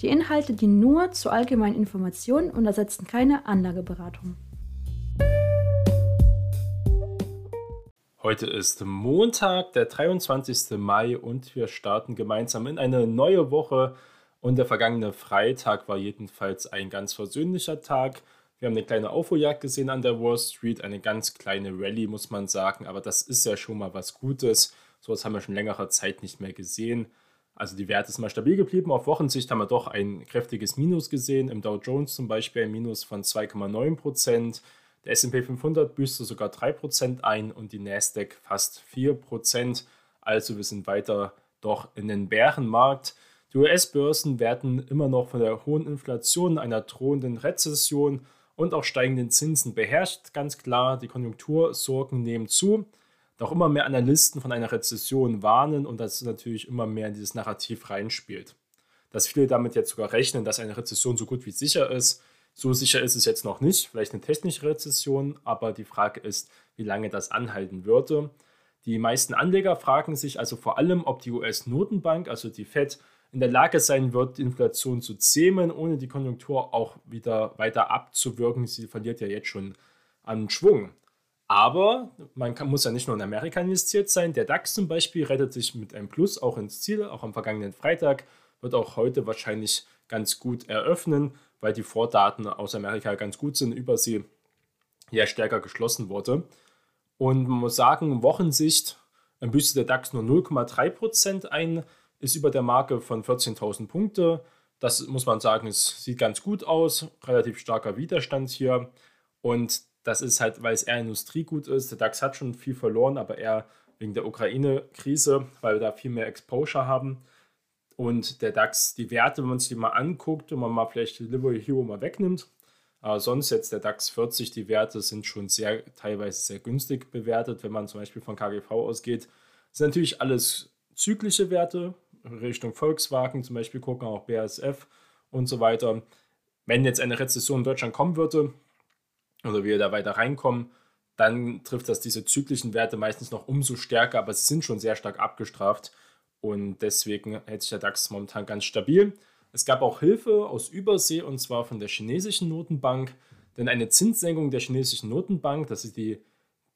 Die Inhalte dienen nur zur allgemeinen Information und ersetzen keine Anlageberatung. Heute ist Montag, der 23. Mai und wir starten gemeinsam in eine neue Woche. Und der vergangene Freitag war jedenfalls ein ganz versöhnlicher Tag. Wir haben eine kleine Aufholjagd gesehen an der Wall Street, eine ganz kleine Rallye, muss man sagen, aber das ist ja schon mal was Gutes. So etwas haben wir schon längere Zeit nicht mehr gesehen. Also die Werte sind mal stabil geblieben. Auf Wochensicht haben wir doch ein kräftiges Minus gesehen. Im Dow Jones zum Beispiel ein Minus von 2,9 Prozent. Der S&P 500 büßte sogar 3 Prozent ein und die Nasdaq fast 4 Prozent. Also wir sind weiter doch in den Bärenmarkt. Die US-Börsen werden immer noch von der hohen Inflation, einer drohenden Rezession und auch steigenden Zinsen beherrscht. Ganz klar, die Konjunktursorgen nehmen zu doch immer mehr Analysten von einer Rezession warnen und das natürlich immer mehr in dieses Narrativ reinspielt. Dass viele damit jetzt sogar rechnen, dass eine Rezession so gut wie sicher ist. So sicher ist es jetzt noch nicht, vielleicht eine technische Rezession, aber die Frage ist, wie lange das anhalten würde. Die meisten Anleger fragen sich also vor allem, ob die US-Notenbank, also die Fed, in der Lage sein wird, die Inflation zu zähmen, ohne die Konjunktur auch wieder weiter abzuwirken. Sie verliert ja jetzt schon an Schwung. Aber man kann, muss ja nicht nur in Amerika investiert sein. Der DAX zum Beispiel rettet sich mit einem Plus auch ins Ziel, auch am vergangenen Freitag. Wird auch heute wahrscheinlich ganz gut eröffnen, weil die Vordaten aus Amerika ganz gut sind, über sie ja stärker geschlossen wurde. Und man muss sagen, Wochensicht büßt der DAX nur 0,3% ein, ist über der Marke von 14.000 Punkte. Das muss man sagen, es sieht ganz gut aus, relativ starker Widerstand hier. Und das ist halt, weil es eher Industriegut ist. Der DAX hat schon viel verloren, aber eher wegen der Ukraine-Krise, weil wir da viel mehr Exposure haben. Und der DAX, die Werte, wenn man sich die mal anguckt und man mal vielleicht Delivery Hero mal wegnimmt, aber sonst jetzt der DAX 40, die Werte sind schon sehr, teilweise sehr günstig bewertet, wenn man zum Beispiel von KGV ausgeht. Das sind natürlich alles zyklische Werte, Richtung Volkswagen zum Beispiel gucken, auch BASF und so weiter. Wenn jetzt eine Rezession in Deutschland kommen würde, oder wir da weiter reinkommen, dann trifft das diese zyklischen Werte meistens noch umso stärker, aber sie sind schon sehr stark abgestraft und deswegen hält sich der DAX momentan ganz stabil. Es gab auch Hilfe aus Übersee und zwar von der chinesischen Notenbank, denn eine Zinssenkung der chinesischen Notenbank, das ist die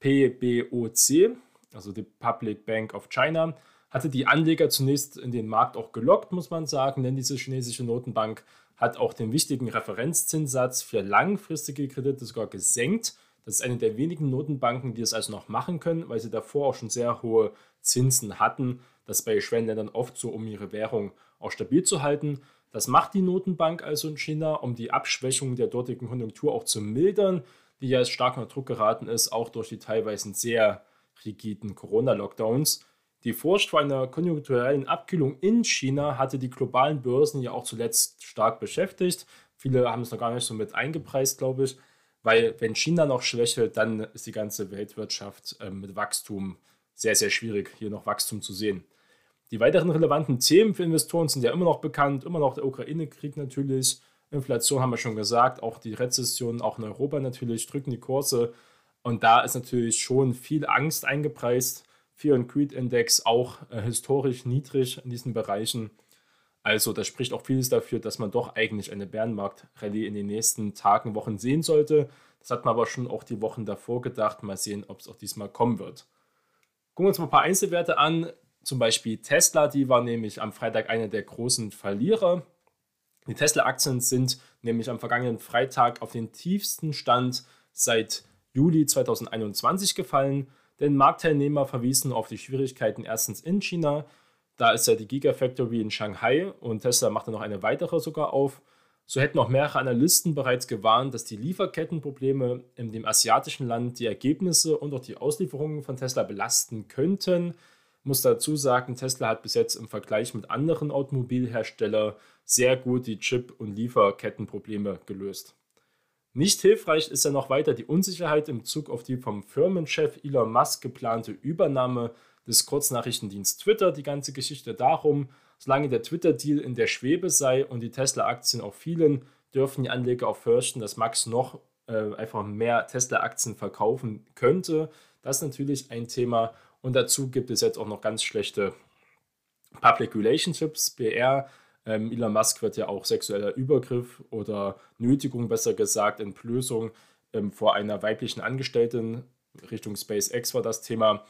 PBOC, also die Public Bank of China, hatte die Anleger zunächst in den Markt auch gelockt, muss man sagen, denn diese chinesische Notenbank hat auch den wichtigen Referenzzinssatz für langfristige Kredite sogar gesenkt. Das ist eine der wenigen Notenbanken, die es also noch machen können, weil sie davor auch schon sehr hohe Zinsen hatten. Das bei Schwellenländern oft so, um ihre Währung auch stabil zu halten. Das macht die Notenbank also in China, um die Abschwächung der dortigen Konjunktur auch zu mildern, die ja stark unter Druck geraten ist, auch durch die teilweise sehr rigiden Corona-Lockdowns. Die Furcht vor einer konjunkturellen Abkühlung in China hatte die globalen Börsen ja auch zuletzt stark beschäftigt. Viele haben es noch gar nicht so mit eingepreist, glaube ich, weil wenn China noch schwächelt, dann ist die ganze Weltwirtschaft äh, mit Wachstum sehr, sehr schwierig, hier noch Wachstum zu sehen. Die weiteren relevanten Themen für Investoren sind ja immer noch bekannt, immer noch der Ukraine-Krieg natürlich, Inflation haben wir schon gesagt, auch die Rezession, auch in Europa natürlich, drücken die Kurse. Und da ist natürlich schon viel Angst eingepreist Fear and Greed Index auch äh, historisch niedrig in diesen Bereichen. Also das spricht auch vieles dafür, dass man doch eigentlich eine Bärenmarkt-Rallye in den nächsten Tagen, Wochen sehen sollte. Das hat man aber schon auch die Wochen davor gedacht. Mal sehen, ob es auch diesmal kommen wird. Gucken wir uns mal ein paar Einzelwerte an. Zum Beispiel Tesla, die war nämlich am Freitag einer der großen Verlierer. Die Tesla-Aktien sind nämlich am vergangenen Freitag auf den tiefsten Stand seit Juli 2021 gefallen. Denn Marktteilnehmer verwiesen auf die Schwierigkeiten erstens in China. Da ist ja die Gigafactory in Shanghai und Tesla machte noch eine weitere sogar auf. So hätten auch mehrere Analysten bereits gewarnt, dass die Lieferkettenprobleme in dem asiatischen Land die Ergebnisse und auch die Auslieferungen von Tesla belasten könnten. Muss dazu sagen, Tesla hat bis jetzt im Vergleich mit anderen Automobilherstellern sehr gut die Chip- und Lieferkettenprobleme gelöst. Nicht hilfreich ist ja noch weiter die Unsicherheit im Zug auf die vom Firmenchef Elon Musk geplante Übernahme des Kurznachrichtendienst Twitter. Die ganze Geschichte darum, solange der Twitter-Deal in der Schwebe sei und die Tesla-Aktien auch fielen, dürfen die Anleger auch fürchten, dass Max noch äh, einfach mehr Tesla-Aktien verkaufen könnte. Das ist natürlich ein Thema. Und dazu gibt es jetzt auch noch ganz schlechte Public Relationships, BR. Ähm, Elon Musk wird ja auch sexueller Übergriff oder Nötigung, besser gesagt, Entblößung ähm, vor einer weiblichen Angestellten, Richtung SpaceX war das Thema,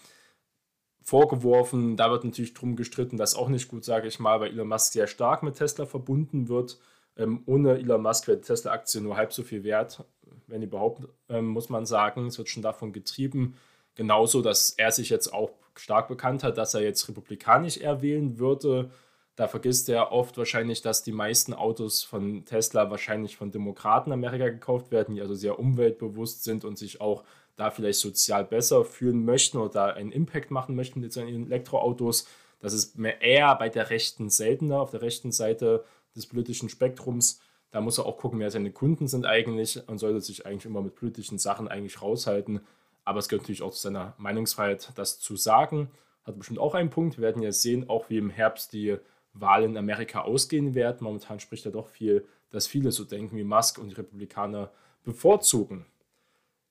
vorgeworfen. Da wird natürlich drum gestritten, das ist auch nicht gut, sage ich mal, weil Elon Musk sehr stark mit Tesla verbunden wird. Ähm, ohne Elon Musk wäre die Tesla-Aktie nur halb so viel wert, wenn überhaupt, ähm, muss man sagen. Es wird schon davon getrieben. Genauso, dass er sich jetzt auch stark bekannt hat, dass er jetzt republikanisch eher würde da vergisst er oft wahrscheinlich, dass die meisten Autos von Tesla wahrscheinlich von Demokraten Amerika gekauft werden, die also sehr umweltbewusst sind und sich auch da vielleicht sozial besser fühlen möchten oder da einen Impact machen möchten mit ihren Elektroautos. Das ist eher bei der Rechten seltener, auf der rechten Seite des politischen Spektrums. Da muss er auch gucken, wer seine Kunden sind eigentlich und sollte sich eigentlich immer mit politischen Sachen eigentlich raushalten. Aber es gehört natürlich auch zu seiner Meinungsfreiheit, das zu sagen. Hat bestimmt auch einen Punkt. Wir werden ja sehen, auch wie im Herbst die Wahlen in Amerika ausgehen werden. Momentan spricht ja doch viel, dass viele so denken wie Musk und die Republikaner bevorzugen.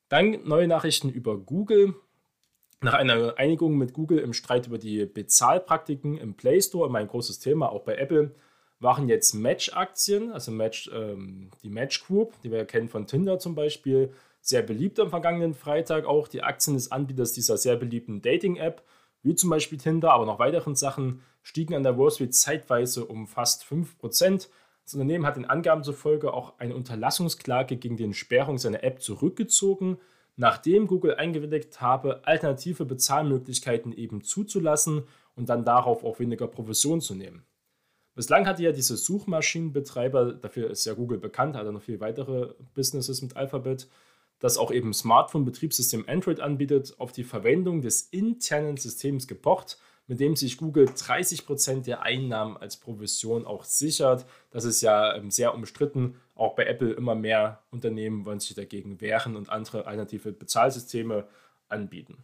Dann neue Nachrichten über Google. Nach einer Einigung mit Google im Streit über die Bezahlpraktiken im Play Store, immer ein großes Thema, auch bei Apple, waren jetzt Match-Aktien, also Match, ähm, die Match Group, die wir ja kennen von Tinder zum Beispiel, sehr beliebt am vergangenen Freitag. Auch die Aktien des Anbieters dieser sehr beliebten Dating-App wie zum Beispiel Tinder, aber noch weiteren Sachen, stiegen an der Wall Street zeitweise um fast 5%. Das Unternehmen hat den Angaben zufolge auch eine Unterlassungsklage gegen die Sperrung seiner App zurückgezogen, nachdem Google eingewilligt habe, alternative Bezahlmöglichkeiten eben zuzulassen und dann darauf auch weniger Provision zu nehmen. Bislang hatte ja diese Suchmaschinenbetreiber, dafür ist ja Google bekannt, hat er noch viele weitere Businesses mit Alphabet, das auch eben Smartphone-Betriebssystem Android anbietet, auf die Verwendung des internen Systems gepocht, mit dem sich Google 30% der Einnahmen als Provision auch sichert. Das ist ja ähm, sehr umstritten. Auch bei Apple immer mehr Unternehmen wollen sich dagegen wehren und andere alternative Bezahlsysteme anbieten.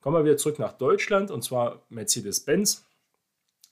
Kommen wir wieder zurück nach Deutschland und zwar Mercedes-Benz.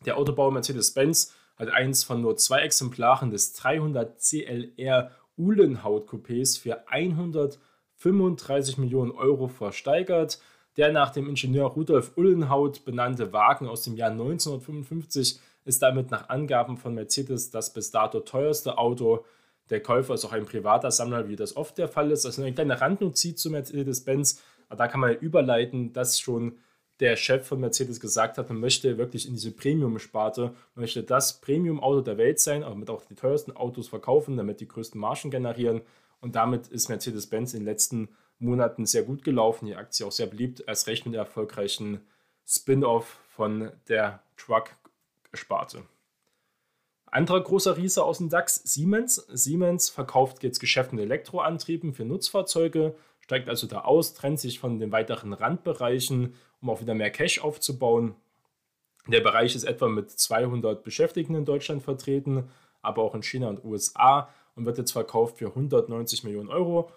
Der Autobauer Mercedes-Benz hat eins von nur zwei Exemplaren des 300 CLR Uhlenhaut-Coupés für 135 Millionen Euro versteigert. Der nach dem Ingenieur Rudolf Uhlenhaut benannte Wagen aus dem Jahr 1955 ist damit nach Angaben von Mercedes das bis dato teuerste Auto. Der Käufer ist auch ein privater Sammler, wie das oft der Fall ist. Also eine kleine Randnotiz zu Mercedes-Benz. Da kann man überleiten, dass schon der Chef von Mercedes gesagt hat, man möchte wirklich in diese Premium-Sparte, man möchte das Premium-Auto der Welt sein, aber mit auch die teuersten Autos verkaufen, damit die größten Margen generieren. Und damit ist Mercedes-Benz in den letzten Monaten sehr gut gelaufen, die Aktie auch sehr beliebt, als recht mit der erfolgreichen Spin-off von der Truck-Sparte. Anderer großer Riese aus dem DAX, Siemens. Siemens verkauft jetzt Geschäfte mit Elektroantrieben für Nutzfahrzeuge, steigt also da aus, trennt sich von den weiteren Randbereichen um auch wieder mehr Cash aufzubauen. Der Bereich ist etwa mit 200 Beschäftigten in Deutschland vertreten, aber auch in China und USA und wird jetzt verkauft für 190 Millionen Euro.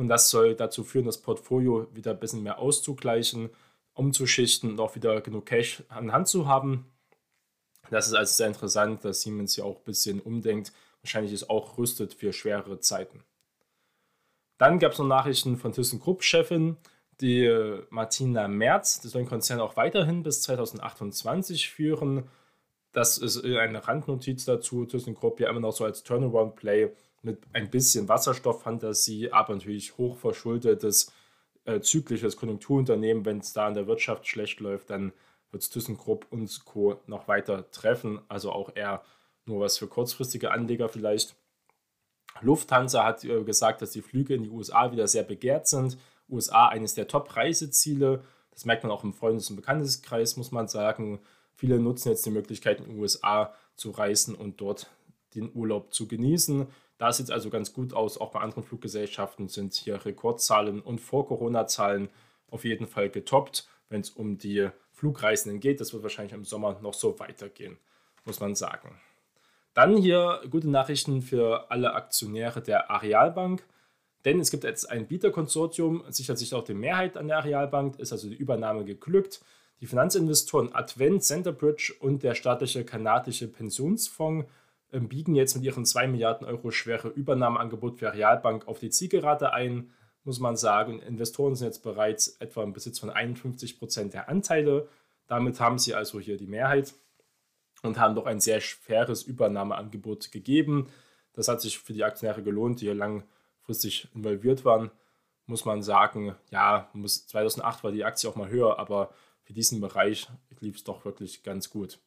Und das soll dazu führen, das Portfolio wieder ein bisschen mehr auszugleichen, umzuschichten und auch wieder genug Cash an Hand zu haben. Das ist also sehr interessant, dass Siemens hier auch ein bisschen umdenkt. Wahrscheinlich ist auch rüstet für schwerere Zeiten. Dann gab es noch Nachrichten von ThyssenKrupp-Chefin, die äh, Martina Merz, die soll den Konzern auch weiterhin bis 2028 führen. Das ist eine Randnotiz dazu. ThyssenKrupp ja immer noch so als Turnaround-Play mit ein bisschen Wasserstofffantasie, aber natürlich hochverschuldetes, äh, zyklisches Konjunkturunternehmen. Wenn es da in der Wirtschaft schlecht läuft, dann wird es ThyssenKrupp und Co. noch weiter treffen. Also auch eher nur was für kurzfristige Anleger vielleicht. Lufthansa hat äh, gesagt, dass die Flüge in die USA wieder sehr begehrt sind. USA eines der Top-Reiseziele. Das merkt man auch im Freundes- und Bekannteskreis, muss man sagen. Viele nutzen jetzt die Möglichkeit, in den USA zu reisen und dort den Urlaub zu genießen. Da sieht es also ganz gut aus. Auch bei anderen Fluggesellschaften sind hier Rekordzahlen und Vor-Corona-Zahlen auf jeden Fall getoppt, wenn es um die Flugreisenden geht. Das wird wahrscheinlich im Sommer noch so weitergehen, muss man sagen. Dann hier gute Nachrichten für alle Aktionäre der Arealbank. Denn es gibt jetzt ein Bieterkonsortium, sichert sich auch die Mehrheit an der Arealbank, ist also die Übernahme geglückt. Die Finanzinvestoren Advent, Centerbridge und der staatliche kanadische Pensionsfonds biegen jetzt mit ihrem 2 Milliarden Euro schwere Übernahmeangebot für Realbank auf die Zielgerade ein, muss man sagen. Investoren sind jetzt bereits etwa im Besitz von 51 Prozent der Anteile. Damit haben sie also hier die Mehrheit und haben doch ein sehr faires Übernahmeangebot gegeben. Das hat sich für die Aktionäre gelohnt, die hier langfristig involviert waren. Muss man sagen, ja, 2008 war die Aktie auch mal höher, aber für diesen Bereich lief es doch wirklich ganz gut.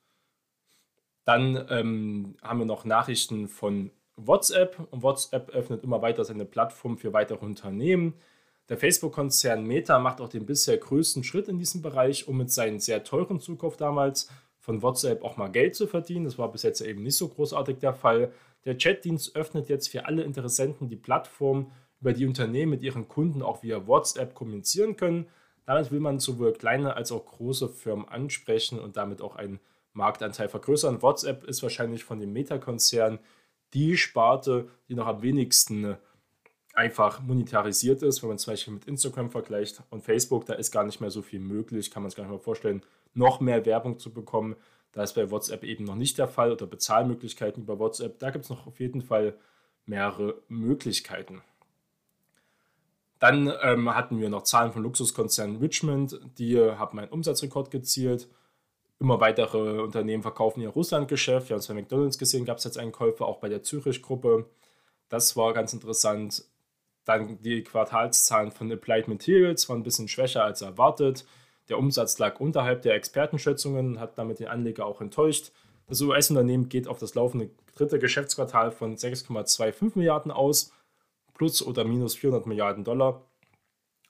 Dann ähm, haben wir noch Nachrichten von WhatsApp und WhatsApp öffnet immer weiter seine Plattform für weitere Unternehmen. Der Facebook-Konzern Meta macht auch den bisher größten Schritt in diesem Bereich, um mit seinem sehr teuren Zukauf damals von WhatsApp auch mal Geld zu verdienen. Das war bis jetzt eben nicht so großartig der Fall. Der Chatdienst öffnet jetzt für alle Interessenten die Plattform, über die Unternehmen mit ihren Kunden auch via WhatsApp kommunizieren können. Damit will man sowohl kleine als auch große Firmen ansprechen und damit auch einen Marktanteil vergrößern. WhatsApp ist wahrscheinlich von dem Meta-Konzern die Sparte, die noch am wenigsten einfach monetarisiert ist, wenn man zum Beispiel mit Instagram vergleicht und Facebook, da ist gar nicht mehr so viel möglich, kann man sich gar nicht mehr vorstellen, noch mehr Werbung zu bekommen. Da ist bei WhatsApp eben noch nicht der Fall oder Bezahlmöglichkeiten über WhatsApp. Da gibt es noch auf jeden Fall mehrere Möglichkeiten. Dann ähm, hatten wir noch Zahlen von Luxuskonzernen Richmond, die haben einen Umsatzrekord gezielt. Immer weitere Unternehmen verkaufen ihr Russlandgeschäft. Wir haben es bei McDonalds gesehen, gab es jetzt einen Käufer, auch bei der Zürich-Gruppe. Das war ganz interessant. Dann die Quartalszahlen von Applied Materials waren ein bisschen schwächer als erwartet. Der Umsatz lag unterhalb der Expertenschätzungen, hat damit den Anleger auch enttäuscht. Das US-Unternehmen geht auf das laufende dritte Geschäftsquartal von 6,25 Milliarden aus plus oder minus 400 Milliarden Dollar.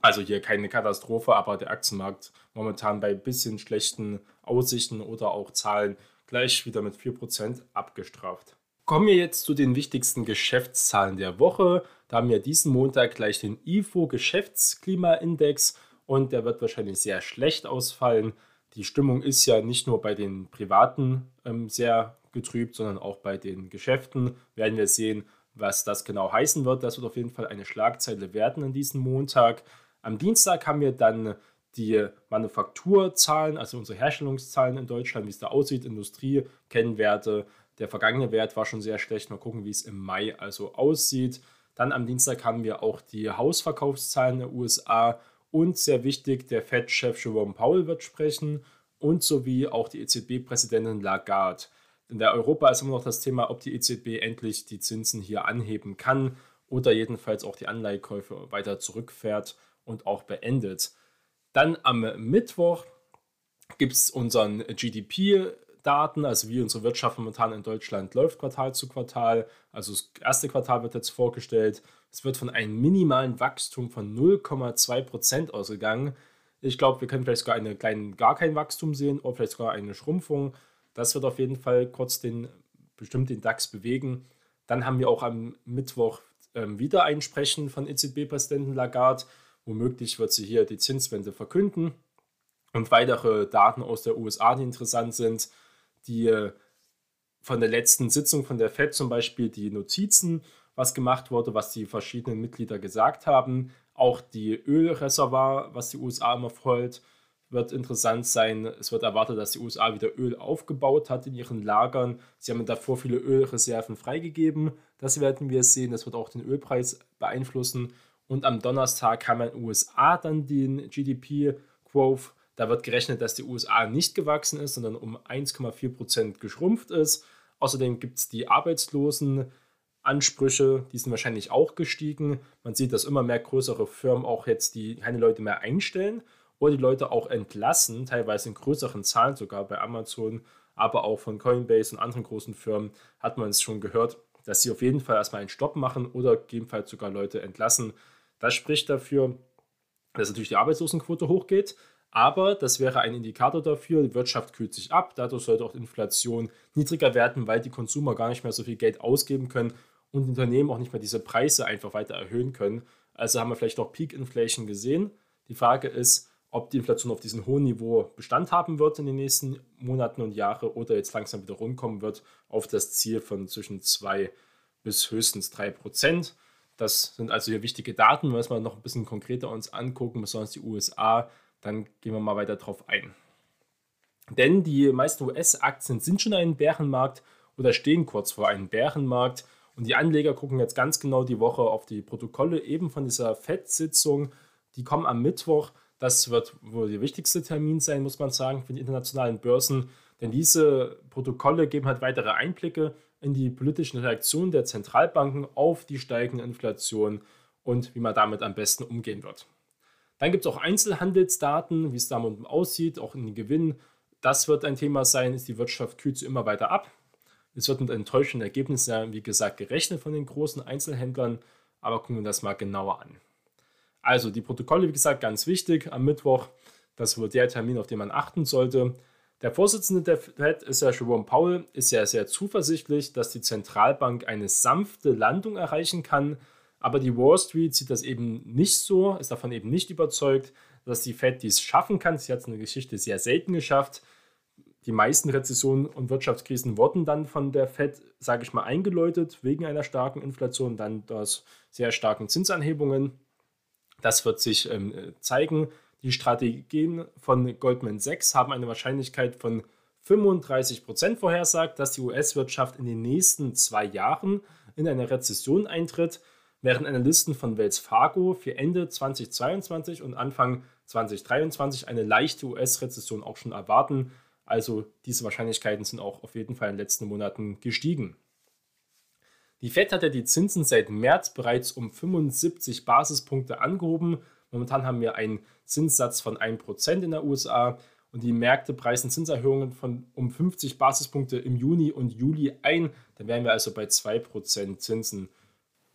Also hier keine Katastrophe, aber der Aktienmarkt momentan bei ein bisschen schlechten Aussichten oder auch Zahlen gleich wieder mit 4% abgestraft. Kommen wir jetzt zu den wichtigsten Geschäftszahlen der Woche. Da haben wir diesen Montag gleich den IFO Geschäftsklimaindex und der wird wahrscheinlich sehr schlecht ausfallen. Die Stimmung ist ja nicht nur bei den Privaten ähm, sehr getrübt, sondern auch bei den Geschäften. Werden wir sehen, was das genau heißen wird, das wird auf jeden Fall eine Schlagzeile werden an diesem Montag. Am Dienstag haben wir dann die Manufakturzahlen, also unsere Herstellungszahlen in Deutschland, wie es da aussieht, Industrie, Kennwerte. Der vergangene Wert war schon sehr schlecht. Mal gucken, wie es im Mai also aussieht. Dann am Dienstag haben wir auch die Hausverkaufszahlen der USA und sehr wichtig, der Fed-Chef Jerome Powell wird sprechen und sowie auch die EZB-Präsidentin Lagarde. In der Europa ist immer noch das Thema, ob die EZB endlich die Zinsen hier anheben kann oder jedenfalls auch die Anleihekäufe weiter zurückfährt und auch beendet. Dann am Mittwoch gibt es unseren GDP-Daten, also wie unsere Wirtschaft momentan in Deutschland läuft, Quartal zu Quartal. Also das erste Quartal wird jetzt vorgestellt. Es wird von einem minimalen Wachstum von 0,2 Prozent ausgegangen. Ich glaube, wir können vielleicht sogar eine kleine, gar kein Wachstum sehen oder vielleicht sogar eine Schrumpfung. Das wird auf jeden Fall kurz den, bestimmt den DAX bewegen. Dann haben wir auch am Mittwoch ähm, wieder ein Sprechen von EZB-Präsidenten Lagarde. Womöglich wird sie hier die Zinswende verkünden. Und weitere Daten aus der USA, die interessant sind, die äh, von der letzten Sitzung von der FED zum Beispiel die Notizen, was gemacht wurde, was die verschiedenen Mitglieder gesagt haben. Auch die Ölreservoir, was die USA immer folgt, wird interessant sein. Es wird erwartet, dass die USA wieder Öl aufgebaut hat in ihren Lagern. Sie haben davor viele Ölreserven freigegeben. Das werden wir sehen. Das wird auch den Ölpreis beeinflussen. Und am Donnerstag haben wir in den USA dann den GDP-Growth. Da wird gerechnet, dass die USA nicht gewachsen ist, sondern um 1,4 Prozent geschrumpft ist. Außerdem gibt es die Arbeitslosenansprüche, die sind wahrscheinlich auch gestiegen. Man sieht, dass immer mehr größere Firmen auch jetzt die keine Leute mehr einstellen oder die Leute auch entlassen, teilweise in größeren Zahlen sogar bei Amazon, aber auch von Coinbase und anderen großen Firmen hat man es schon gehört, dass sie auf jeden Fall erstmal einen Stopp machen oder gegebenenfalls sogar Leute entlassen. Das spricht dafür, dass natürlich die Arbeitslosenquote hochgeht, aber das wäre ein Indikator dafür, die Wirtschaft kühlt sich ab, dadurch sollte auch die Inflation niedriger werden, weil die Konsumer gar nicht mehr so viel Geld ausgeben können und Unternehmen auch nicht mehr diese Preise einfach weiter erhöhen können. Also haben wir vielleicht auch Peak Inflation gesehen. Die Frage ist, ob die Inflation auf diesem hohen Niveau Bestand haben wird in den nächsten Monaten und Jahren oder jetzt langsam wieder rundkommen wird auf das Ziel von zwischen 2 bis höchstens 3 Prozent. Das sind also hier wichtige Daten. Wenn wir mal noch ein bisschen konkreter uns angucken, besonders die USA, dann gehen wir mal weiter drauf ein. Denn die meisten US-Aktien sind schon ein Bärenmarkt oder stehen kurz vor einem Bärenmarkt. Und die Anleger gucken jetzt ganz genau die Woche auf die Protokolle eben von dieser FED-Sitzung. Die kommen am Mittwoch. Das wird wohl der wichtigste Termin sein, muss man sagen, für die internationalen Börsen. Denn diese Protokolle geben halt weitere Einblicke in die politischen Reaktionen der Zentralbanken auf die steigende Inflation und wie man damit am besten umgehen wird. Dann gibt es auch Einzelhandelsdaten, wie es damit aussieht, auch in den Gewinnen. Das wird ein Thema sein, ist die Wirtschaft kühlt sich immer weiter ab. Es wird mit enttäuschenden Ergebnissen, wie gesagt, gerechnet von den großen Einzelhändlern, aber gucken wir das mal genauer an. Also die Protokolle, wie gesagt, ganz wichtig am Mittwoch. Das wird der Termin, auf den man achten sollte. Der Vorsitzende der Fed ist ja Jerome Powell, ist ja sehr zuversichtlich, dass die Zentralbank eine sanfte Landung erreichen kann. Aber die Wall Street sieht das eben nicht so, ist davon eben nicht überzeugt, dass die Fed dies schaffen kann. Sie hat es in der Geschichte sehr selten geschafft die meisten Rezessionen und Wirtschaftskrisen wurden dann von der Fed, sage ich mal, eingeläutet wegen einer starken Inflation, dann aus sehr starken Zinsanhebungen. Das wird sich ähm, zeigen. Die Strategien von Goldman Sachs haben eine Wahrscheinlichkeit von 35 Prozent vorhersagt, dass die US-Wirtschaft in den nächsten zwei Jahren in eine Rezession eintritt, während Analysten von Wells Fargo für Ende 2022 und Anfang 2023 eine leichte US-Rezession auch schon erwarten. Also diese Wahrscheinlichkeiten sind auch auf jeden Fall in den letzten Monaten gestiegen. Die Fed hat ja die Zinsen seit März bereits um 75 Basispunkte angehoben. Momentan haben wir einen Zinssatz von 1% in der USA und die Märkte preisen Zinserhöhungen von um 50 Basispunkte im Juni und Juli ein. Dann wären wir also bei 2% Zinsen.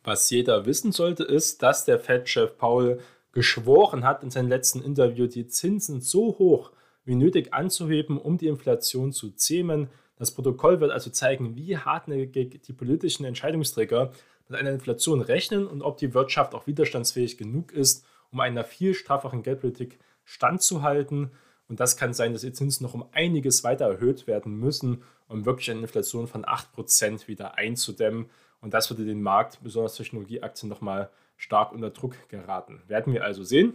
Was jeder wissen sollte, ist, dass der Fed-Chef Paul geschworen hat in seinem letzten Interview, die Zinsen so hoch wie nötig anzuheben, um die Inflation zu zähmen. Das Protokoll wird also zeigen, wie hartnäckig die politischen Entscheidungsträger mit einer Inflation rechnen und ob die Wirtschaft auch widerstandsfähig genug ist, um einer viel strafferen Geldpolitik standzuhalten. Und das kann sein, dass die Zinsen noch um einiges weiter erhöht werden müssen, um wirklich eine Inflation von 8% wieder einzudämmen. Und das würde den Markt, besonders Technologieaktien, nochmal stark unter Druck geraten. Werden wir also sehen.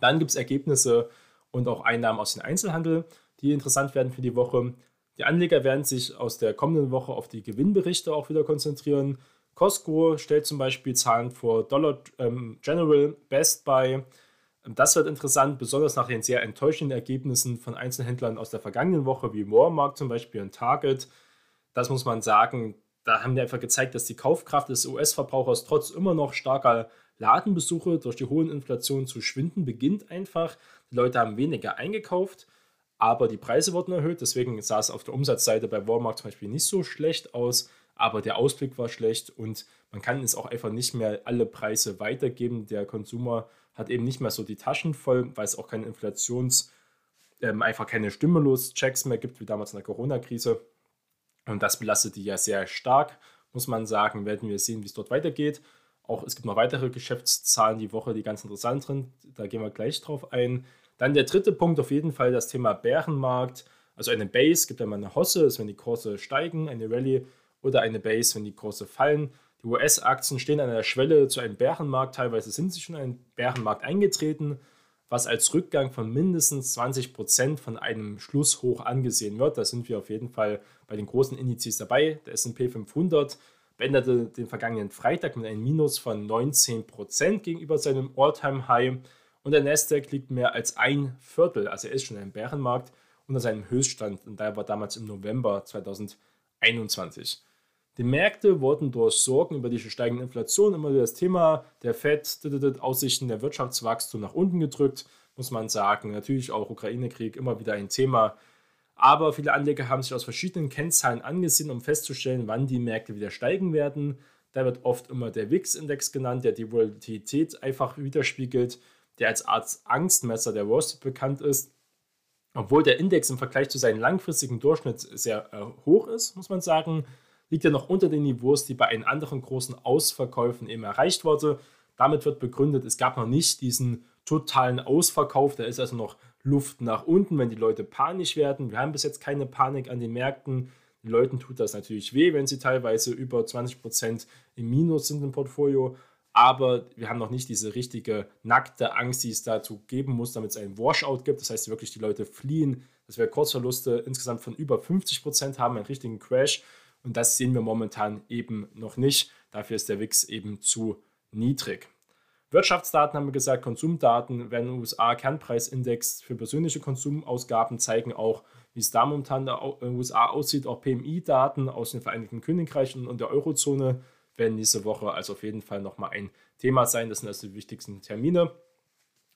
Dann gibt es Ergebnisse und auch Einnahmen aus dem Einzelhandel, die interessant werden für die Woche. Die Anleger werden sich aus der kommenden Woche auf die Gewinnberichte auch wieder konzentrieren. Costco stellt zum Beispiel Zahlen vor, Dollar ähm, General, Best Buy. Das wird interessant, besonders nach den sehr enttäuschenden Ergebnissen von Einzelhändlern aus der vergangenen Woche, wie Walmart zum Beispiel und Target. Das muss man sagen, da haben wir einfach gezeigt, dass die Kaufkraft des US-Verbrauchers trotz immer noch starker Ladenbesuche durch die hohen Inflation zu schwinden beginnt einfach. Die Leute haben weniger eingekauft, aber die Preise wurden erhöht. Deswegen sah es auf der Umsatzseite bei Walmart zum Beispiel nicht so schlecht aus, aber der Ausblick war schlecht und man kann es auch einfach nicht mehr alle Preise weitergeben. Der Konsumer hat eben nicht mehr so die Taschen voll, weil es auch keine Inflations- ähm, einfach keine Stimulus-Checks mehr gibt, wie damals in der Corona-Krise. Und das belastet die ja sehr stark, muss man sagen. Werden wir sehen, wie es dort weitergeht. Auch es gibt noch weitere Geschäftszahlen die Woche, die ganz interessant sind. Da gehen wir gleich drauf ein. Dann der dritte Punkt, auf jeden Fall das Thema Bärenmarkt. Also eine Base gibt ja mal eine Hosse, ist, wenn die Kurse steigen, eine Rallye oder eine Base, wenn die Kurse fallen. Die US-Aktien stehen an der Schwelle zu einem Bärenmarkt. Teilweise sind sie schon in einen Bärenmarkt eingetreten, was als Rückgang von mindestens 20 Prozent von einem Schlusshoch angesehen wird. Da sind wir auf jeden Fall bei den großen Indizes dabei. Der SP 500 beendete den vergangenen Freitag mit einem Minus von 19% gegenüber seinem All-Time-High und der Nasdaq liegt mehr als ein Viertel, also er ist schon ein Bärenmarkt, unter seinem Höchststand und der war damals im November 2021. Die Märkte wurden durch Sorgen über die steigende Inflation immer wieder das Thema der FED, Aussichten der Wirtschaftswachstum nach unten gedrückt, muss man sagen. Natürlich auch Ukraine-Krieg immer wieder ein Thema. Aber viele Anleger haben sich aus verschiedenen Kennzahlen angesehen, um festzustellen, wann die Märkte wieder steigen werden. Da wird oft immer der WIX-Index genannt, der die Volatilität einfach widerspiegelt, der als Art Angstmesser der Wall Street bekannt ist. Obwohl der Index im Vergleich zu seinem langfristigen Durchschnitt sehr äh, hoch ist, muss man sagen, liegt er noch unter den Niveaus, die bei einen anderen großen Ausverkäufen eben erreicht wurden. Damit wird begründet, es gab noch nicht diesen totalen Ausverkauf. Da ist also noch Luft nach unten, wenn die Leute panisch werden. Wir haben bis jetzt keine Panik an den Märkten. Den Leuten tut das natürlich weh, wenn sie teilweise über 20% im Minus sind im Portfolio. Aber wir haben noch nicht diese richtige nackte Angst, die es dazu geben muss, damit es einen Washout gibt. Das heißt, wirklich die Leute fliehen, dass wir Kurzverluste insgesamt von über 50% haben, einen richtigen Crash. Und das sehen wir momentan eben noch nicht. Dafür ist der WIX eben zu niedrig. Wirtschaftsdaten haben wir gesagt, Konsumdaten werden im USA Kernpreisindex für persönliche Konsumausgaben zeigen auch, wie es da momentan in den USA aussieht. Auch PMI-Daten aus den Vereinigten Königreichen und der Eurozone werden diese Woche also auf jeden Fall nochmal ein Thema sein. Das sind also die wichtigsten Termine.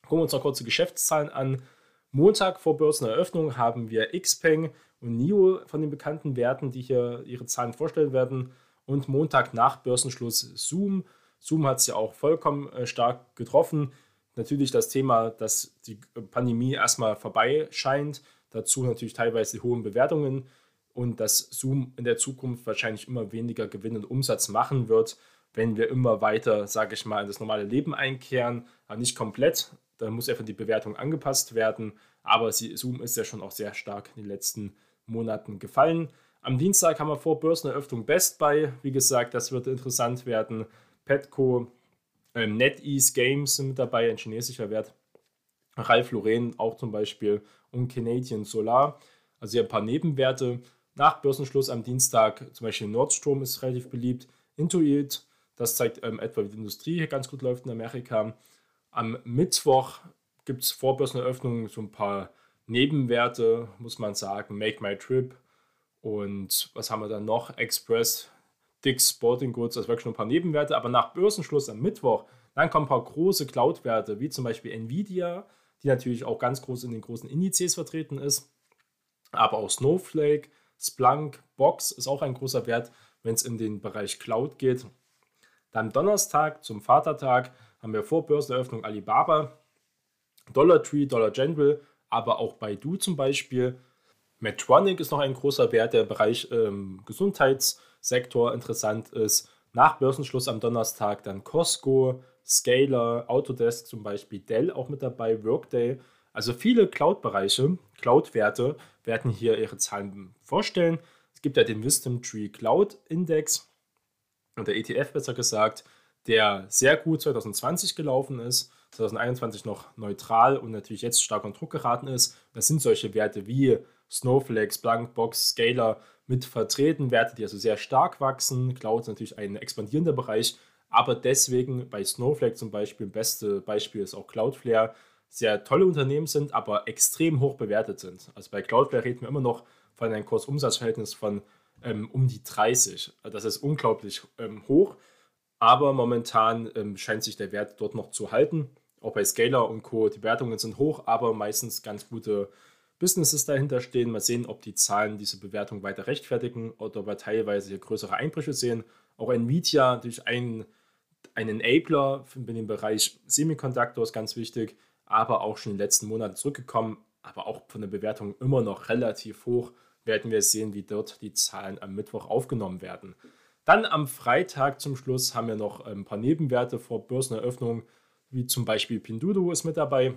Gucken wir uns noch kurz die Geschäftszahlen an. Montag vor Börseneröffnung haben wir Xpeng und NIO von den bekannten Werten, die hier ihre Zahlen vorstellen werden. Und Montag nach Börsenschluss Zoom. Zoom hat es ja auch vollkommen äh, stark getroffen. Natürlich das Thema, dass die Pandemie erstmal vorbei scheint. Dazu natürlich teilweise die hohen Bewertungen und dass Zoom in der Zukunft wahrscheinlich immer weniger Gewinn und Umsatz machen wird, wenn wir immer weiter, sage ich mal, in das normale Leben einkehren. Aber nicht komplett, da muss einfach die Bewertung angepasst werden. Aber Zoom ist ja schon auch sehr stark in den letzten Monaten gefallen. Am Dienstag haben wir vor Börseneröffnung Best Buy. Wie gesagt, das wird interessant werden. Petco, ähm, NetEase Games sind mit dabei, ein chinesischer Wert. Ralph Lauren auch zum Beispiel und Canadian Solar. Also hier ein paar Nebenwerte. Nach Börsenschluss am Dienstag zum Beispiel Nordstrom ist relativ beliebt. Intuit, das zeigt ähm, etwa, wie die Industrie hier ganz gut läuft in Amerika. Am Mittwoch gibt es vor Börseneröffnung so ein paar Nebenwerte, muss man sagen. Make My Trip und was haben wir dann noch? Express, Dix Sporting Goods, das wirklich nur ein paar Nebenwerte. Aber nach Börsenschluss am Mittwoch, dann kommen ein paar große Cloud-Werte, wie zum Beispiel Nvidia, die natürlich auch ganz groß in den großen Indizes vertreten ist. Aber auch Snowflake, Splunk, Box ist auch ein großer Wert, wenn es in den Bereich Cloud geht. Dann Donnerstag zum Vatertag haben wir vor Börseneröffnung Alibaba, Dollar Tree, Dollar General, aber auch Baidu zum Beispiel. Medtronic ist noch ein großer Wert, der im Bereich ähm, Gesundheitssektor interessant ist. Nach Börsenschluss am Donnerstag dann Costco, Scaler, Autodesk zum Beispiel, Dell auch mit dabei, Workday. Also viele Cloud-Bereiche, Cloud-Werte werden hier ihre Zahlen vorstellen. Es gibt ja den Wisdom Tree Cloud Index der ETF besser gesagt, der sehr gut 2020 gelaufen ist, 2021 noch neutral und natürlich jetzt stark unter Druck geraten ist. Das sind solche Werte wie Snowflake, Splunkbox, Scalar mit vertreten, Werte, die also sehr stark wachsen. Cloud ist natürlich ein expandierender Bereich, aber deswegen bei Snowflake zum Beispiel, beste Beispiel ist auch Cloudflare, sehr tolle Unternehmen sind, aber extrem hoch bewertet sind. Also bei Cloudflare reden wir immer noch von einem Kurs-Umsatz-Verhältnis von ähm, um die 30. Das ist unglaublich ähm, hoch, aber momentan ähm, scheint sich der Wert dort noch zu halten. Auch bei Scalar und Co. Die Bewertungen sind hoch, aber meistens ganz gute Businesses dahinter stehen. Mal sehen, ob die Zahlen diese Bewertung weiter rechtfertigen oder ob wir teilweise hier größere Einbrüche sehen. Auch Nvidia durch einen ein Enabler in dem Bereich Semiconductor ist ganz wichtig, aber auch schon in den letzten Monaten zurückgekommen, aber auch von der Bewertung immer noch relativ hoch. Werden wir sehen, wie dort die Zahlen am Mittwoch aufgenommen werden. Dann am Freitag zum Schluss haben wir noch ein paar Nebenwerte vor Börseneröffnung, wie zum Beispiel Pinduoduo ist mit dabei.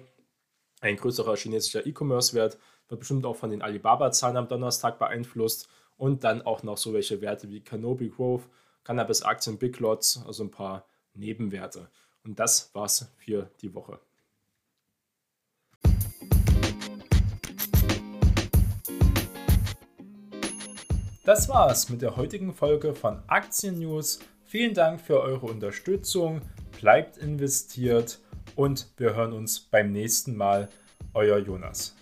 Ein größerer chinesischer E-Commerce-Wert wird bestimmt auch von den Alibaba-Zahlen am Donnerstag beeinflusst. Und dann auch noch so welche Werte wie Canopy Growth, Cannabis-Aktien, Big Lots, also ein paar Nebenwerte. Und das war's für die Woche. Das war's mit der heutigen Folge von Aktien News. Vielen Dank für eure Unterstützung. Bleibt investiert und wir hören uns beim nächsten Mal. Euer Jonas.